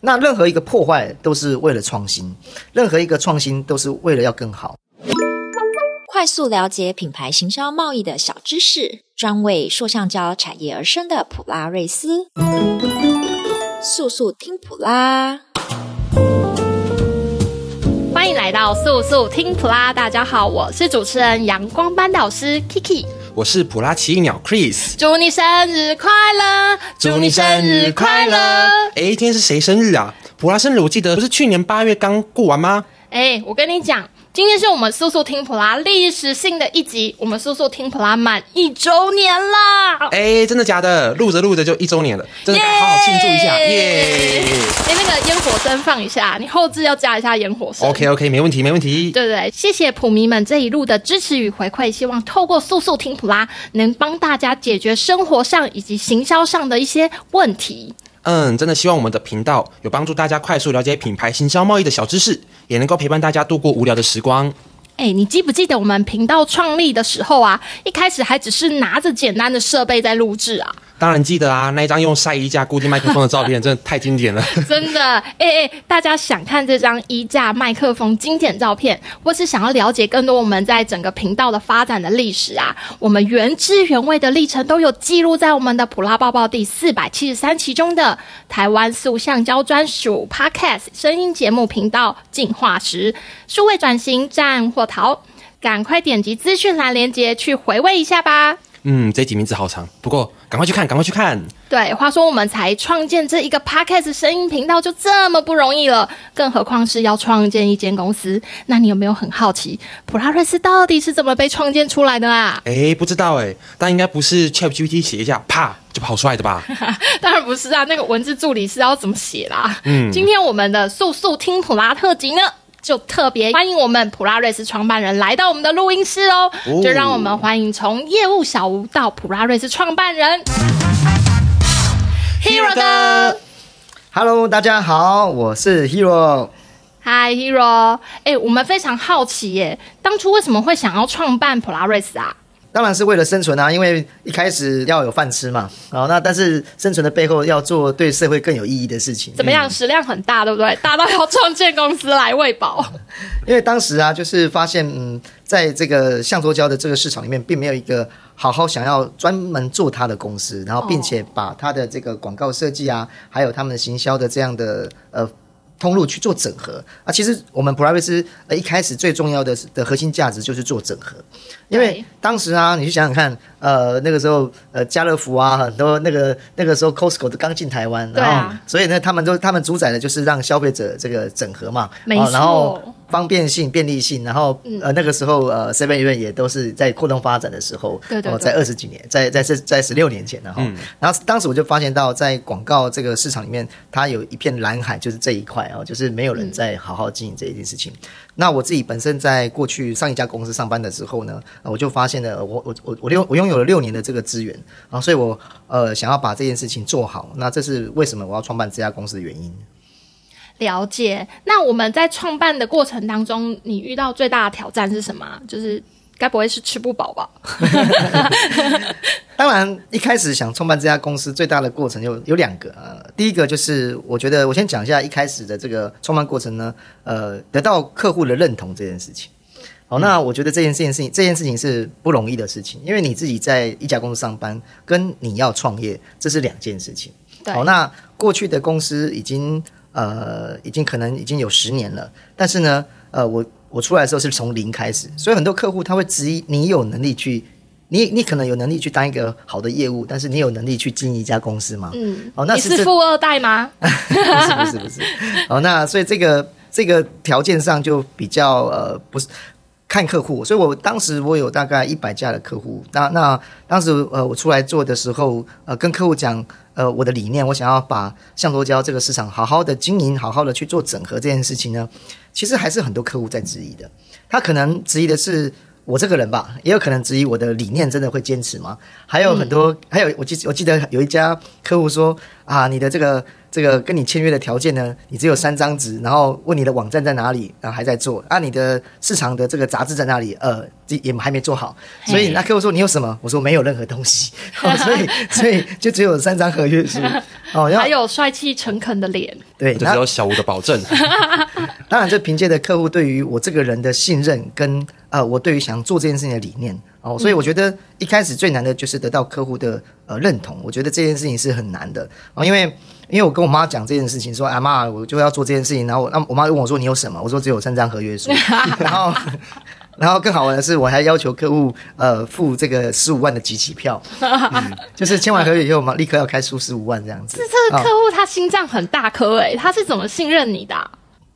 那任何一个破坏都是为了创新，任何一个创新都是为了要更好。快速了解品牌行销贸易的小知识，专为塑橡胶产业而生的普拉瑞斯，速速听普拉。欢迎来到速速听普拉，大家好，我是主持人阳光班导师 Kiki。我是普拉奇异鸟 Chris，祝你生日快乐！祝你生日快乐！哎，今天是谁生日啊？普拉生日，我记得不是去年八月刚过完吗？哎，我跟你讲。今天是我们素素听普拉历史性的一集，我们素素听普拉满一周年啦！哎，真的假的？录着录着就一周年了，真的好好庆祝一下！耶！哎，那个烟火声放一下，你后置要加一下烟火声。OK OK，没问题没问题。对对，谢谢普迷们这一路的支持与回馈，希望透过素素听普拉，能帮大家解决生活上以及行销上的一些问题。嗯，真的希望我们的频道有帮助大家快速了解品牌行销贸易的小知识，也能够陪伴大家度过无聊的时光。哎、你记不记得我们频道创立的时候啊？一开始还只是拿着简单的设备在录制啊。当然记得啊，那一张用晒衣架固定麦克风的照片，真的太经典了。真的，哎、欸、哎，大家想看这张衣架麦克风经典照片，或是想要了解更多我们在整个频道的发展的历史啊，我们原汁原味的历程都有记录在我们的普拉抱抱第四百七十三期中的台湾塑橡胶专属 Podcast 声音节目频道进化时数位转型战或逃，赶快点击资讯栏链接去回味一下吧。嗯，这集名字好长，不过赶快去看，赶快去看。对，话说我们才创建这一个 Podcast 声音频道就这么不容易了，更何况是要创建一间公司。那你有没有很好奇，普拉瑞斯到底是怎么被创建出来的啊？哎，不知道哎，但应该不是 ChatGPT 写一下，啪就跑出来的吧？当然不是啊，那个文字助理是要怎么写啦？嗯，今天我们的速速听普拉特辑呢？就特别欢迎我们普拉瑞斯创办人来到我们的录音室哦，哦，就让我们欢迎从业务小吴到普拉瑞斯创办人 Hero 哥。Hello，大家好，我是 Hero。Hi Hero，哎，我们非常好奇耶，当初为什么会想要创办普拉瑞斯啊？当然是为了生存啊，因为一开始要有饭吃嘛。好，那但是生存的背后要做对社会更有意义的事情。怎么样？食量很大，对不对？大到要创建公司来喂饱。因为当时啊，就是发现，嗯，在这个橡胶胶的这个市场里面，并没有一个好好想要专门做它的公司，然后并且把它的这个广告设计啊，还有他们的行销的这样的呃。通路去做整合。啊，其实我们普拉瑞斯呃一开始最重要的的核心价值就是做整合，因为当时啊，你去想想看，呃那个时候呃家乐福啊很多那个那个时候 Costco 都刚进台湾，然后、啊、所以呢他们都他们主宰的就是让消费者这个整合嘛，没错，啊、然后方便性便利性，然后、嗯、呃那个时候呃 Seven Eleven 也都是在扩动发展的时候，对对，对，在二十几年，在在在十六年前然后、嗯、然后当时我就发现到在广告这个市场里面，它有一片蓝海，就是这一块。哦就是没有人在好好经营这一件事情。嗯。那我自己本身在过去上一家公司上班的时候呢，我就发现了我我我我拥我拥有了六年的这个资源然啊，所以我呃想要把这件事情做好。那这是为什么我要创办这家公司的原因。了解。那我们在创办的过程当中，你遇到最大的挑战是什么？就是。该不会是吃不饱吧？当然，一开始想创办这家公司，最大的过程有有两个。呃，第一个就是我觉得我先讲一下一开始的这个创办过程呢，呃，得到客户的认同这件事情。好，那我觉得这件这件事情这件事情是不容易的事情，因为你自己在一家公司上班，跟你要创业，这是两件事情。好，那过去的公司已经呃已经可能已经有十年了，但是呢，呃，我。我出来的时候是从零开始，所以很多客户他会质疑你有能力去，你你可能有能力去当一个好的业务，但是你有能力去经营一家公司吗？嗯，哦，那是，你是富二代吗？不是不是不是，哦，那所以这个这个条件上就比较呃不是看客户，所以我当时我有大概一百家的客户，那那当时呃我出来做的时候，呃跟客户讲。呃，我的理念，我想要把橡胶胶这个市场好好的经营，好好的去做整合这件事情呢，其实还是很多客户在质疑的。他可能质疑的是我这个人吧，也有可能质疑我的理念真的会坚持吗？还有很多，还有我记我记得有一家客户说啊，你的这个。这个跟你签约的条件呢，你只有三张纸，然后问你的网站在哪里，然后还在做，啊，你的市场的这个杂志在哪里？呃，也还没做好，所以那客户说你有什么？我说没有任何东西，哦、所以所以就只有三张合约书，哦，要还有帅气诚恳的脸，对，这只有小吴的保证。当然，这凭借着客户对于我这个人的信任跟呃，我对于想做这件事情的理念哦，所以我觉得一开始最难的就是得到客户的呃认同。我觉得这件事情是很难的哦，因为因为我跟我妈讲这件事情，说啊妈，我就要做这件事情，然后那我妈问我说你有什么？我说只有三张合约书，然后。然后更好玩的是，我还要求客户呃付这个十五万的集齐票，嗯，就是签完合约以后嘛，立刻要开出十五万这样子。这这个客户他心脏很大颗诶，他是怎么信任你的啊？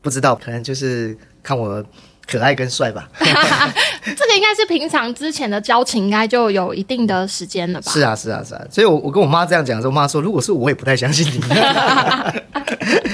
不知道，可能就是看我可爱跟帅吧。这个应该是平常之前的交情，应该就有一定的时间了吧？是啊，是啊，是啊。所以我我跟我妈这样讲的时候，我妈说，如果是我也不太相信你。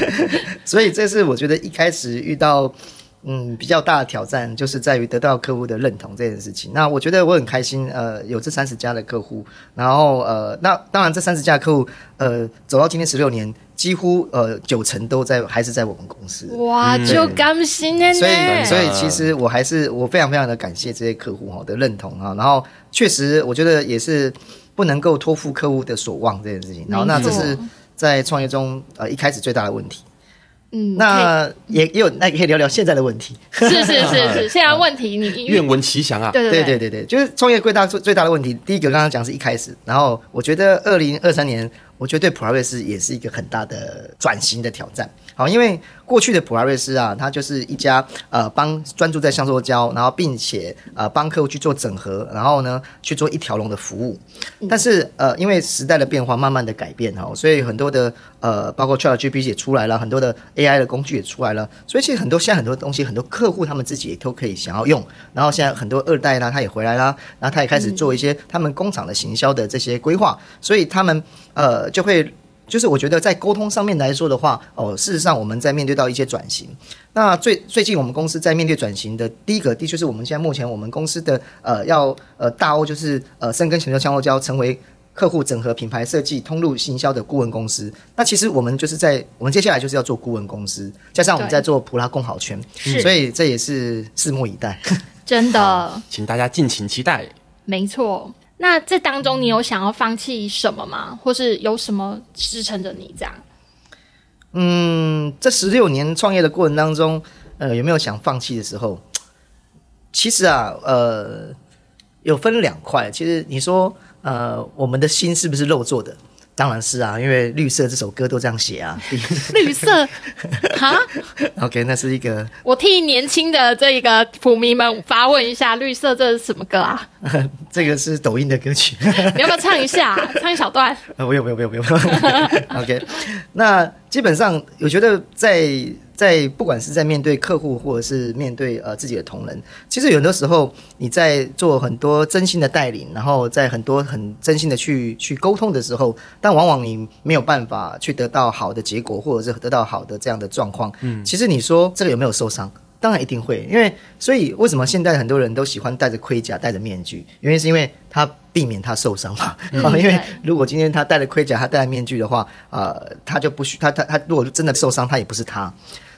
所以这是我觉得一开始遇到。嗯，比较大的挑战就是在于得到客户的认同这件事情。那我觉得我很开心，呃，有这三十家的客户，然后呃，那当然这三十家的客户，呃，走到今天十六年，几乎呃九成都在还是在我们公司。哇，就甘心呢。所以，所以其实我还是我非常非常的感谢这些客户哈的认同啊。然后确实，我觉得也是不能够托付客户的所望这件事情。然后，那这是在创业中呃一开始最大的问题。嗯，那也也有，那也可以聊聊现在的问题。是是是是，现在问题你愿闻其详啊。对对对对对，就是创业最大最最大的问题。第一个刚刚讲是一开始，然后我觉得二零二三年，我觉得对普拉瑞斯也是一个很大的转型的挑战。好，因为过去的普拉瑞斯啊，它就是一家呃帮专注在橡塑胶，然后并且呃帮客户去做整合，然后呢去做一条龙的服务。但是呃因为时代的变化，慢慢的改变哈，所以很多的呃包括 ChatGPT 也出来了，很多的 AI 的工具也出来了，所以其实很多现在很多东西，很多客户他们自己也都可以想要用。然后现在很多二代呢，他也回来了，然后他也开始做一些他们工厂的行销的这些规划，所以他们呃就会。就是我觉得在沟通上面来说的话，哦，事实上我们在面对到一些转型。那最最近我们公司在面对转型的第一个，的确是我们现在目前我们公司的呃要呃大欧就是呃深耕全球橡塑胶，成为客户整合品牌设计通路行销的顾问公司。那其实我们就是在我们接下来就是要做顾问公司，加上我们在做普拉共好圈，所以这也是拭目以待。真的，请大家敬请期待。没错。那这当中，你有想要放弃什么吗？或是有什么支撑着你这样？嗯，这十六年创业的过程当中，呃，有没有想放弃的时候？其实啊，呃，有分两块。其实你说，呃，我们的心是不是肉做的？当然是啊，因为《绿色》这首歌都这样写啊。绿色，哈？OK，那是一个。我替年轻的这个普迷们发问一下，《绿色》这是什么歌啊？这个是抖音的歌曲。你要不要唱一下？唱一小段？呃，不用，不用，不用，不用。OK，那基本上，我觉得在。在不管是在面对客户，或者是面对呃自己的同仁，其实有的时候你在做很多真心的带领，然后在很多很真心的去去沟通的时候，但往往你没有办法去得到好的结果，或者是得到好的这样的状况。嗯，其实你说这个有没有受伤？当然一定会，因为所以为什么现在很多人都喜欢戴着盔甲、戴着面具？原因是因为他避免他受伤嘛。嗯、因为如果今天他戴了盔甲、他戴了面具的话，呃，他就不需他他他如果真的受伤，他也不是他。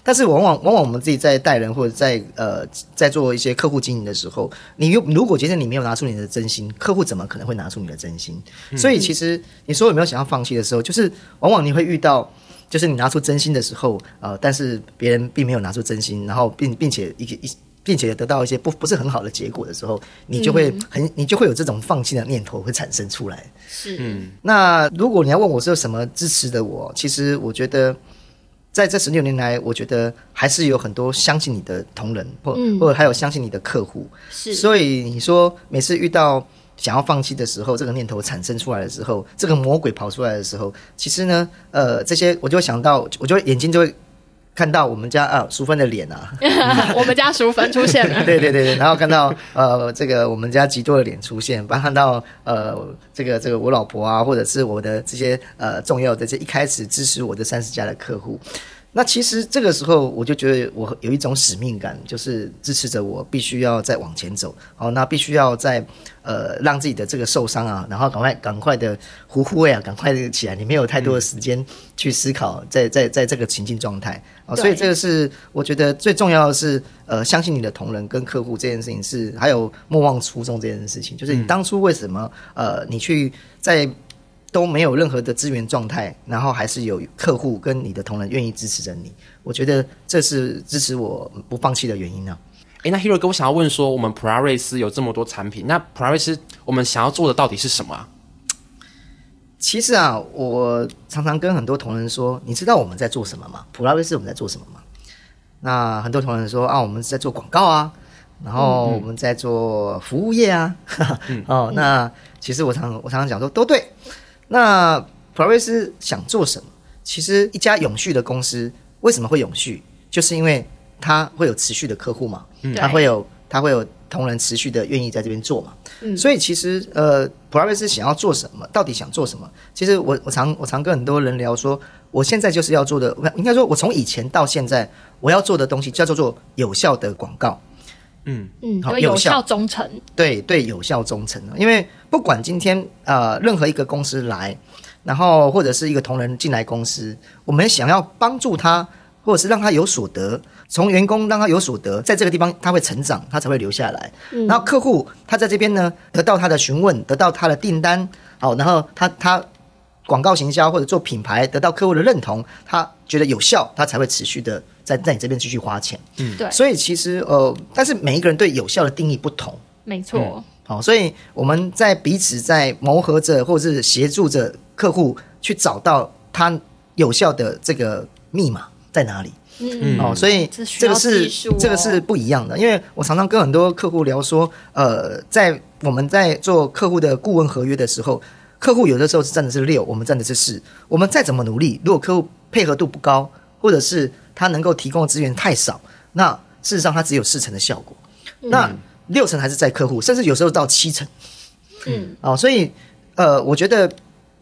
但是往往往往我们自己在带人或者在呃在做一些客户经营的时候，你又如果觉得你没有拿出你的真心，客户怎么可能会拿出你的真心？嗯、所以其实你说有没有想要放弃的时候，就是往往你会遇到，就是你拿出真心的时候，呃，但是别人并没有拿出真心，然后并并且一一并且得到一些不不是很好的结果的时候，你就会很你就会有这种放弃的念头会产生出来。是，嗯。那如果你要问我是有什么支持的我，其实我觉得。在这十六年来，我觉得还是有很多相信你的同仁，或、嗯、或者还有相信你的客户。是，所以你说每次遇到想要放弃的时候，这个念头产生出来的时候，这个魔鬼跑出来的时候，其实呢，呃，这些我就会想到，我就眼睛就会。看到我们家啊淑芬的脸啊，我们家淑芬出现了。对对对对，然后看到呃这个我们家吉多的脸出现，包括看到呃这个这个我老婆啊，或者是我的这些呃重要的这一开始支持我的三十家的客户。那其实这个时候，我就觉得我有一种使命感，就是支持着我必须要再往前走。好，那必须要在呃让自己的这个受伤啊，然后赶快赶快的呼呼啊，赶快的起来。你没有太多的时间去思考在，在在在这个情境状态啊，所以这个是我觉得最重要的是呃，相信你的同仁跟客户这件事情是，还有莫忘初衷这件事情，就是你当初为什么呃你去在。都没有任何的资源状态，然后还是有客户跟你的同仁愿意支持着你，我觉得这是支持我不放弃的原因呢、啊。诶，那 Hero 哥，我想要问说，我们普拉瑞斯有这么多产品，那普拉瑞斯我们想要做的到底是什么啊？其实啊，我常常跟很多同仁说，你知道我们在做什么吗？普拉瑞斯我们在做什么吗？那很多同仁说啊，我们是在做广告啊，然后我们在做服务业啊。嗯、哦，那其实我常我常常讲说都对。那普拉瑞斯想做什么？其实一家永续的公司为什么会永续？就是因为它会有持续的客户嘛，嗯它会有它会有同仁持续的愿意在这边做嘛。嗯、所以其实呃，普拉瑞斯想要做什么？到底想做什么？其实我我常我常跟很多人聊说，我现在就是要做的，应该说，我从以前到现在，我要做的东西叫做做有效的广告。嗯嗯，好，有效忠诚。对对，有效忠诚。因为不管今天呃任何一个公司来，然后或者是一个同仁进来公司，我们想要帮助他。或者是让他有所得，从员工让他有所得，在这个地方他会成长，他才会留下来。嗯、然后客户他在这边呢，得到他的询问，得到他的订单，好，然后他他广告行销或者做品牌，得到客户的认同，他觉得有效，他才会持续的在在你这边继续花钱。嗯，对。所以其实呃，但是每一个人对有效的定义不同。没错。好、嗯，所以我们在彼此在磨合着，或者是协助着客户去找到他有效的这个密码。在哪里？嗯哦，所以这个是这，这个是不一样的。因为我常常跟很多客户聊说，呃，在我们在做客户的顾问合约的时候，客户有的时候是占的是六，我们占的是四。我们再怎么努力，如果客户配合度不高，或者是他能够提供的资源太少，那事实上他只有四成的效果。嗯、那六成还是在客户，甚至有时候到七成。嗯哦，所以呃，我觉得。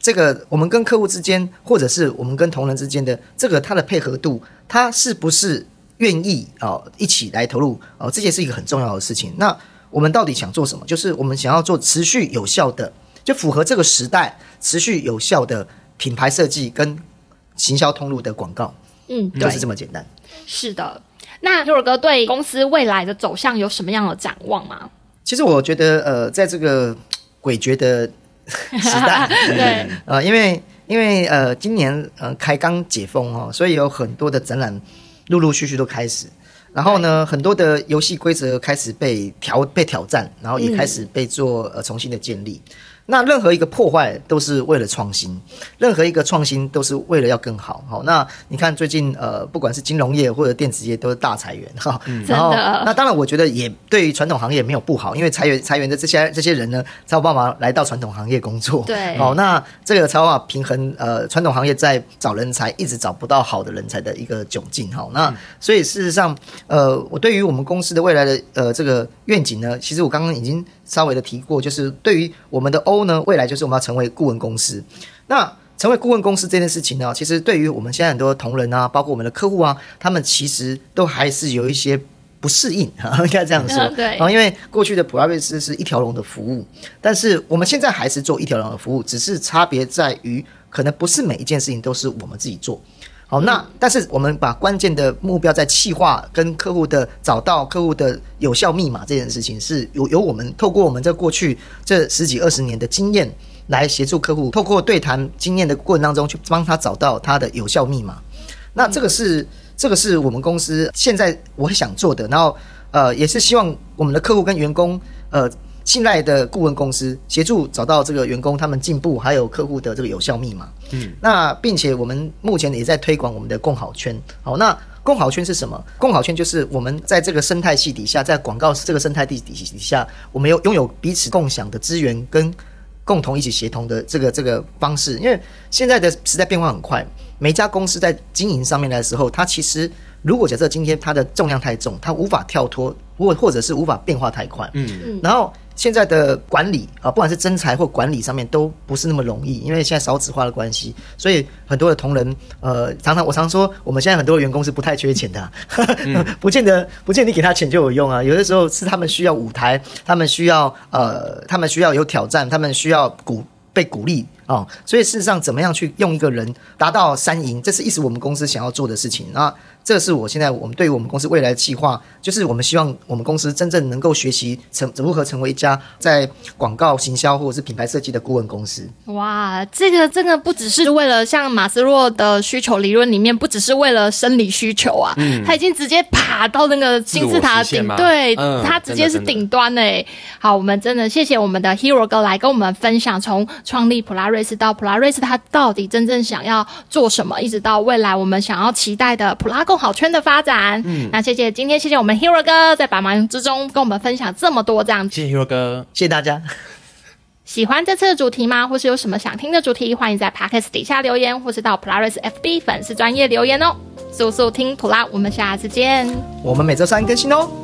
这个我们跟客户之间，或者是我们跟同仁之间的这个他的配合度，他是不是愿意啊、哦、一起来投入哦？这件是一个很重要的事情。那我们到底想做什么？就是我们想要做持续有效的，就符合这个时代持续有效的品牌设计跟行销通路的广告。嗯，就是这么简单。是的。那 Hero 哥对公司未来的走向有什么样的展望吗？其实我觉得，呃，在这个诡谲的。时代 对，呃，因为因为呃，今年呃开刚解封哦，所以有很多的展览陆陆续续都开始，然后呢，很多的游戏规则开始被挑被挑战，然后也开始被做呃重新的建立。那任何一个破坏都是为了创新，任何一个创新都是为了要更好。好，那你看最近呃，不管是金融业或者电子业都是大裁员哈。嗯、然后那当然，我觉得也对于传统行业没有不好，因为裁员裁员的这些这些人呢，才有办法来到传统行业工作。对。好，那这个才有办法平衡呃传统行业在找人才一直找不到好的人才的一个窘境。好，那所以事实上呃，我对于我们公司的未来的呃这个愿景呢，其实我刚刚已经稍微的提过，就是对于我们的 O 呢，未来就是我们要成为顾问公司。那成为顾问公司这件事情呢，其实对于我们现在很多同仁啊，包括我们的客户啊，他们其实都还是有一些不适应，应该这样说。对。然后因为过去的普拉瑞斯是一条龙的服务，但是我们现在还是做一条龙的服务，只是差别在于，可能不是每一件事情都是我们自己做。好，那但是我们把关键的目标在企划跟客户的找到客户的有效密码这件事情，是由由我们透过我们这过去这十几二十年的经验来协助客户，透过对谈经验的过程当中去帮他找到他的有效密码。那这个是这个是我们公司现在我很想做的，然后呃也是希望我们的客户跟员工呃。信赖的顾问公司协助找到这个员工他们进步，还有客户的这个有效密码。嗯，那并且我们目前也在推广我们的共好圈。好，那共好圈是什么？共好圈就是我们在这个生态系底下，在广告这个生态地底底下，我们有拥有彼此共享的资源跟共同一起协同的这个这个方式。因为现在的时代变化很快，每家公司在经营上面的时候，它其实如果假设今天它的重量太重，它无法跳脱，或或者是无法变化太快。嗯，然后。现在的管理啊，不管是征才或管理上面都不是那么容易，因为现在少子化的关系，所以很多的同仁，呃，常常我常说，我们现在很多的员工是不太缺钱的，啊，嗯、不见得不见得你给他钱就有用啊，有的时候是他们需要舞台，他们需要呃，他们需要有挑战，他们需要鼓被鼓励啊，哦，所以事实上，怎么样去用一个人达到三赢，这是一直我们公司想要做的事情啊。这是我现在我们对于我们公司未来的计划，就是我们希望我们公司真正能够学习成如何成为一家在广告行销或者是品牌设计的顾问公司。哇，这个真的不只是为了像马斯洛的需求理论里面，不只是为了生理需求啊，嗯、他已经直接爬到那个金字塔顶，对，嗯、他直接是顶端哎。好，我们真的谢谢我们的 Hero 哥来跟我们分享，从创立普拉瑞斯到普拉瑞斯，他到底真正想要做什么，一直到未来我们想要期待的普拉共好圈的发展，嗯，那谢谢今天谢谢我们 Hero 哥在百忙之中跟我们分享这么多，这样谢谢 Hero 哥，谢谢大家。喜欢这次的主题吗？或是有什么想听的主题？欢迎在 Pockets 底下留言，或是到 Polaris FB 粉丝专业留言哦。速速听普拉，我们下次见。我们每周三更新哦。